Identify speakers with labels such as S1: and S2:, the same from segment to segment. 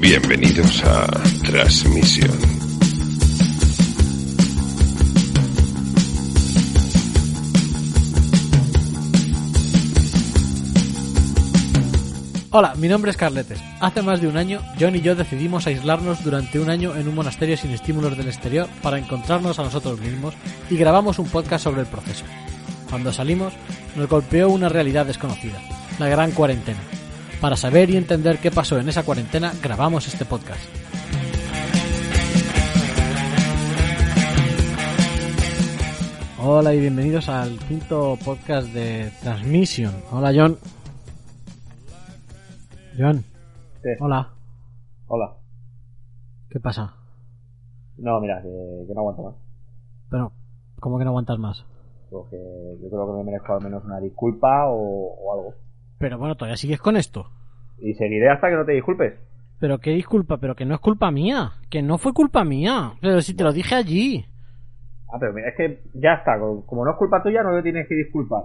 S1: Bienvenidos a Transmisión.
S2: Hola, mi nombre es Carletes. Hace más de un año, John y yo decidimos aislarnos durante un año en un monasterio sin estímulos del exterior para encontrarnos a nosotros mismos y grabamos un podcast sobre el proceso. Cuando salimos, nos golpeó una realidad desconocida, la gran cuarentena. Para saber y entender qué pasó en esa cuarentena, grabamos este podcast. Hola y bienvenidos al quinto podcast de Transmission. Hola John. John.
S3: Sí.
S2: Hola.
S3: Hola.
S2: ¿Qué pasa?
S3: No, mira, que, que no aguanto más.
S2: Pero, ¿cómo que no aguantas más?
S3: Porque yo creo que me merezco al menos una disculpa o, o algo.
S2: Pero bueno, todavía sigues con esto.
S3: Y seguiré hasta que no te disculpes.
S2: Pero qué disculpa, pero que no es culpa mía. Que no fue culpa mía. Pero si te lo dije allí.
S3: Ah, pero mira, es que ya está. Como no es culpa tuya, no te tienes que disculpar.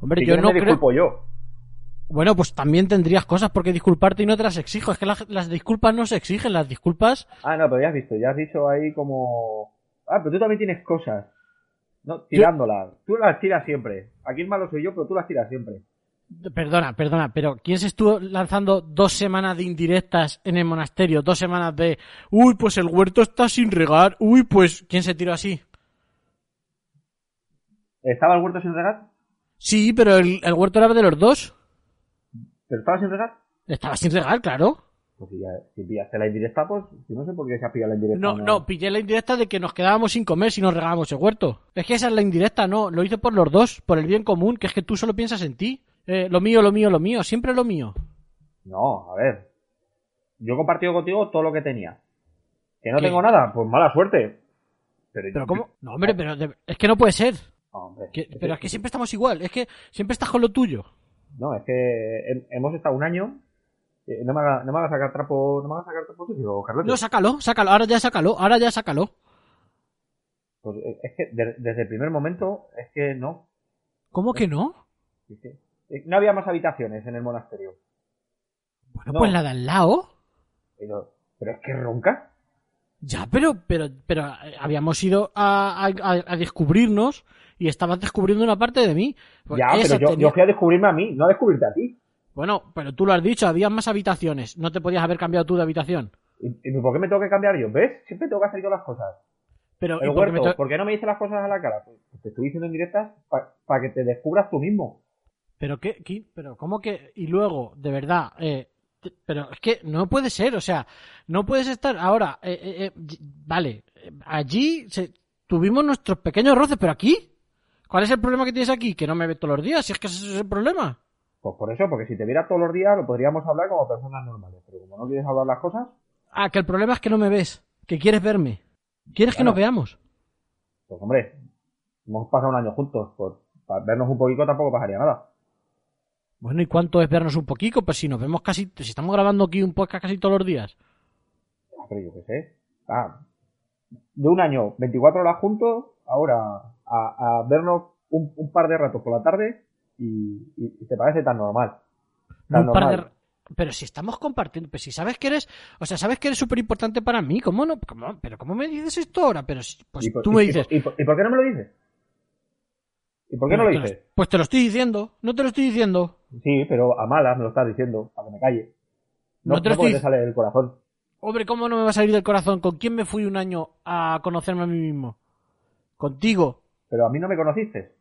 S2: Hombre,
S3: Si
S2: yo no
S3: me
S2: creo...
S3: disculpo yo.
S2: Bueno, pues también tendrías cosas por qué disculparte y no te las exijo. Es que la- las disculpas no se exigen, las disculpas...
S3: Ah, no, pero ya has visto, ya has dicho ahí como... Ah, pero tú también tienes cosas. No, tirándolas. Tú las tiras siempre. Aquí el malo soy yo, pero tú las tiras siempre.
S2: Perdona, perdona, pero ¿quién se estuvo lanzando dos semanas de indirectas en el monasterio? Dos semanas de... Uy, pues el huerto está sin regar. Uy, pues... ¿Quién se tiró así?
S3: ¿Estaba el huerto sin regar?
S2: Sí, pero el, el huerto era de los dos.
S3: ¿Pero estaba sin regar?
S2: Estaba sin regar, claro.
S3: Pues si, ya, si pillaste la indirecta, pues yo no sé por qué se ha pillado la indirecta.
S2: No, no, pillé la indirecta de que nos quedábamos sin comer si nos regábamos el huerto. Es que esa es la indirecta, no. Lo hice por los dos, por el bien común, que es que tú solo piensas en ti. Eh, lo mío, lo mío, lo mío, siempre lo mío.
S3: No, a ver. Yo he compartido contigo todo lo que tenía. Que no
S2: ¿Qué?
S3: tengo nada, pues mala suerte. Pero,
S2: Pero ¿cómo? No, hombre, pero de- es que no puede ser.
S3: No, hombre,
S2: Que- pero es que siempre estamos igual, es que siempre estás con lo tuyo.
S3: No, es que he- hemos estado un año. eh, no, me haga, no me hagas sacar trapo, no me hagas sacar trapo sucio, Carlos.
S2: No, sácalo, sácalo, ahora ya sácalo, ahora ya sácalo.
S3: Pues, eh, es que de- desde el primer momento es que no.
S2: ¿Cómo que no?
S3: Es que- no había más habitaciones en el monasterio.
S2: Bueno,
S3: No.
S2: pues la de al lado.
S3: Pero, pero es que ronca.
S2: Ya, pero, pero, pero eh, habíamos ido a, a- a- descubrirnos y estabas descubriendo una parte de mí. Pues
S3: ya, pero yo,
S2: tenía-
S3: yo fui a descubrirme a mí, no a descubrirte a ti.
S2: Bueno, pero tú lo has dicho, había más habitaciones. No te podías haber cambiado tú de habitación.
S3: ¿Y, y por qué me tengo que cambiar yo? ¿Ves? Siempre tengo que hacer yo las cosas.
S2: Pero,
S3: El
S2: ¿y por qué
S3: huerto,
S2: me to-
S3: ¿por qué no me dices las cosas a la cara? Pues te estoy diciendo en directas para que te descubras tú mismo.
S2: Pero qué, qué- pero cómo que y luego, de verdad, eh, pero es que no puede ser, o sea, no puedes estar ahora, eh, eh, eh, vale, allí se- tuvimos nuestros pequeños roces, pero aquí, ¿cuál es el problema que tienes aquí? Que no me ve todos los días, si es que ese es el problema.
S3: Pues por eso, porque si te viera todos los días lo podríamos hablar como personas normales. Pero como no quieres hablar las cosas,
S2: Ah, que el problema es que no me ves, que quieres verme, quieres que nos veamos.
S3: pues hombre, hemos pasado un año juntos. Pues para vernos un poquito tampoco pasaría nada.
S2: Bueno, ¿y cuánto es vernos un poquito? Pues si nos vemos casi, si estamos grabando aquí un podcast casi todos los días.
S3: Ah, Pero yo qué sé. Ah, de un año, 24 horas juntos, ahora a, a vernos un, un par de ratos por la tarde y, y- y te parece tan normal. Tan
S2: un par de
S3: normal.
S2: Pero si estamos compartiendo, pues si sabes que eres, o sea, sabes que eres súper importante para mí, ¿cómo no? ¿Cómo? Pero ¿cómo me dices esto ahora? Pero si- pues
S3: ¿Y por-
S2: tú me dices,
S3: ¿Y, por- y por qué no me lo dices? ¿Y por qué no lo
S2: "Pero te
S3: dices?
S2: Pues te lo estoy diciendo, no te lo estoy diciendo.
S3: Sí, pero a malas me lo estás diciendo, para que me calle. No,
S2: No te
S3: no
S2: estoy-
S3: te sale del corazón.
S2: Hombre, ¿cómo no me va a salir del corazón? ¿Con quién me fui un año a conocerme a mí mismo? Contigo.
S3: Pero a mí no me conociste.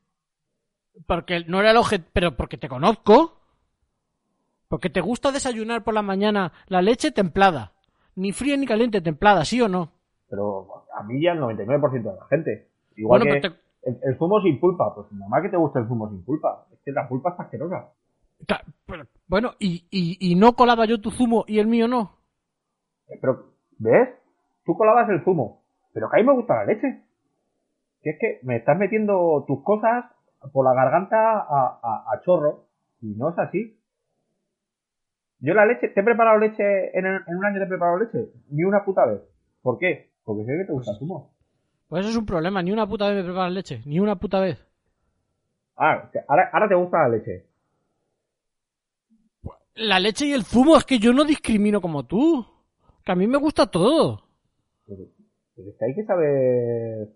S2: Porque no era el objeto, pero porque te conozco. Porque te gusta desayunar por la mañana la leche templada. Ni fría ni caliente, templada, ¿sí o no?
S3: Pero a mí ya el 99% de la gente. Igual
S2: Bueno,
S3: que
S2: te-
S3: el, el zumo sin pulpa. Pues normal que te guste el zumo sin pulpa. Es que la pulpa está asquerosa.
S2: Bueno, y, y, y no colaba yo tu zumo y el mío no.
S3: Eh, Pero, ¿ves? Tú colabas el zumo. Pero que a mí me gusta la leche. Que es que me estás metiendo tus cosas por la garganta a, a- a chorro. Y no es así. Yo la leche, ¿te he preparado leche en, el- en un año te he preparado leche? Ni una puta vez. ¿Por qué? Porque sé que te gusta el zumo.
S2: Pues eso es un problema, ni una puta vez me preparas leche, ni una puta vez.
S3: Ah, ahora, ahora te gusta la leche.
S2: La leche y el zumo, es que yo no discrimino como tú. Que a mí me gusta todo.
S3: Pero, pero es que hay que saber...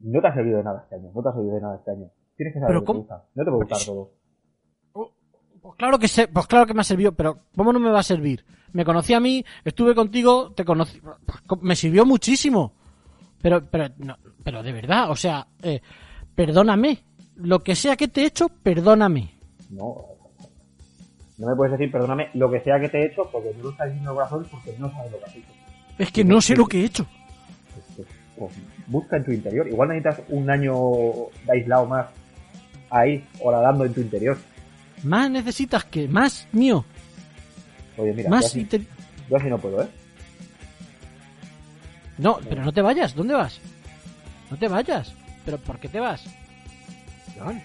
S3: No te ha servido de nada este año, no te ha servido de nada este año. Tienes que saber lo que te gusta. No te puede gustar todo.
S2: Pues claro que sé, pues claro que me ha servido, pero ¿cómo no me va a servir? Me conocí a mí, estuve contigo, te conocí, me sirvió muchísimo. Pero, pero, no, pero de verdad, o sea, eh, perdóname. Lo que sea que te he hecho, perdóname.
S3: No, no me puedes decir, perdóname, lo que sea que te he hecho, porque no lo estás diciendo corazón, porque no sabes lo que has hecho.
S2: Es que no sé lo que he hecho.
S3: Pues, busca en tu interior. Igual necesitas un año de aislado más ahí, horadando en tu interior.
S2: Más necesitas que, más mío,
S3: Oye, mira, yo
S2: más
S3: así,
S2: inter-
S3: yo así no puedo, ¿eh?
S2: No, pero no te vayas, ¿dónde vas? No te vayas. ¿Pero por qué te vas? John.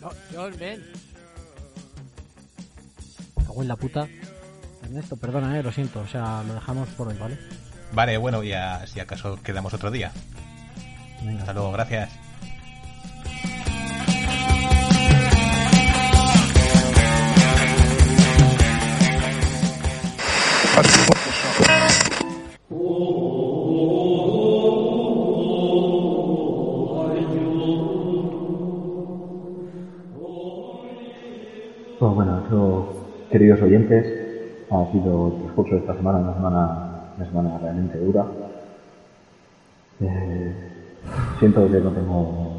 S2: No, John, ven. Cago en la puta. Ernesto, perdona, eh, lo siento. O sea, lo dejamos por hoy, ¿vale?
S4: Vale, bueno, ya si acaso quedamos otro día.
S2: Venga.
S4: Hasta luego, gracias.
S3: Queridos oyentes, ha sido el transcurso de esta semana, una semana, una semana realmente dura. Eh, siento que no tengo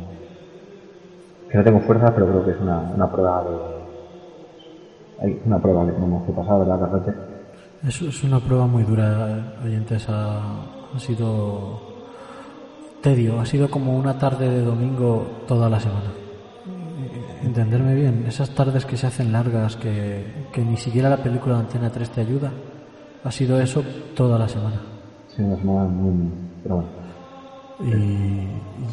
S3: que no tengo fuerza, pero creo que es una, una prueba de hay una prueba que tenemos que pasar, ¿verdad, Carrete?
S2: Es, es una prueba muy dura, oyentes. Ha, ha sido tedio, ha sido como una tarde de domingo toda la semana. Entenderme bien, esas tardes que se hacen largas, que, que ni siquiera la película de Antena 3 te ayuda, ha sido eso toda la semana.
S3: Sido una semana muy... pero bueno,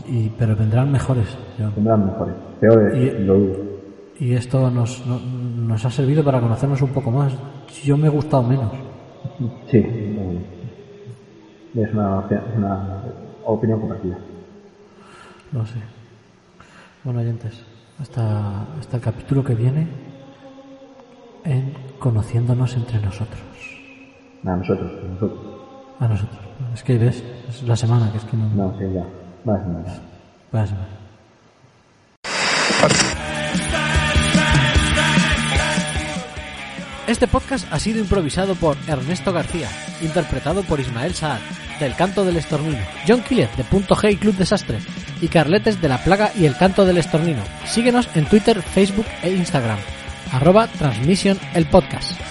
S2: Y, y- pero vendrán mejores. John.
S3: tendrán mejores. Peores,
S2: Y-
S3: lo dudo.
S2: Y esto nos, no- nos ha servido para conocernos un poco más. Yo me he gustado menos.
S3: Sí, es una, una opinión compartida.
S2: No sé. Bueno, oyentes, hasta, hasta el capítulo que viene en Conociéndonos entre nosotros.
S3: Nada, nosotros, nosotros.
S2: A nosotros. Es que ves, es la semana que es que no.
S3: No, sí, ya. Más menos.
S2: Vaya semana. Este podcast ha sido improvisado por Ernesto García, interpretado por Ismael Saad, del Canto del Estornino, John Killer, de Punto G y Club Desastre, y Carletes de La Plaga y El Canto del Estornino. Síguenos en Twitter, Facebook e Instagram. Arroba Transmission el podcast.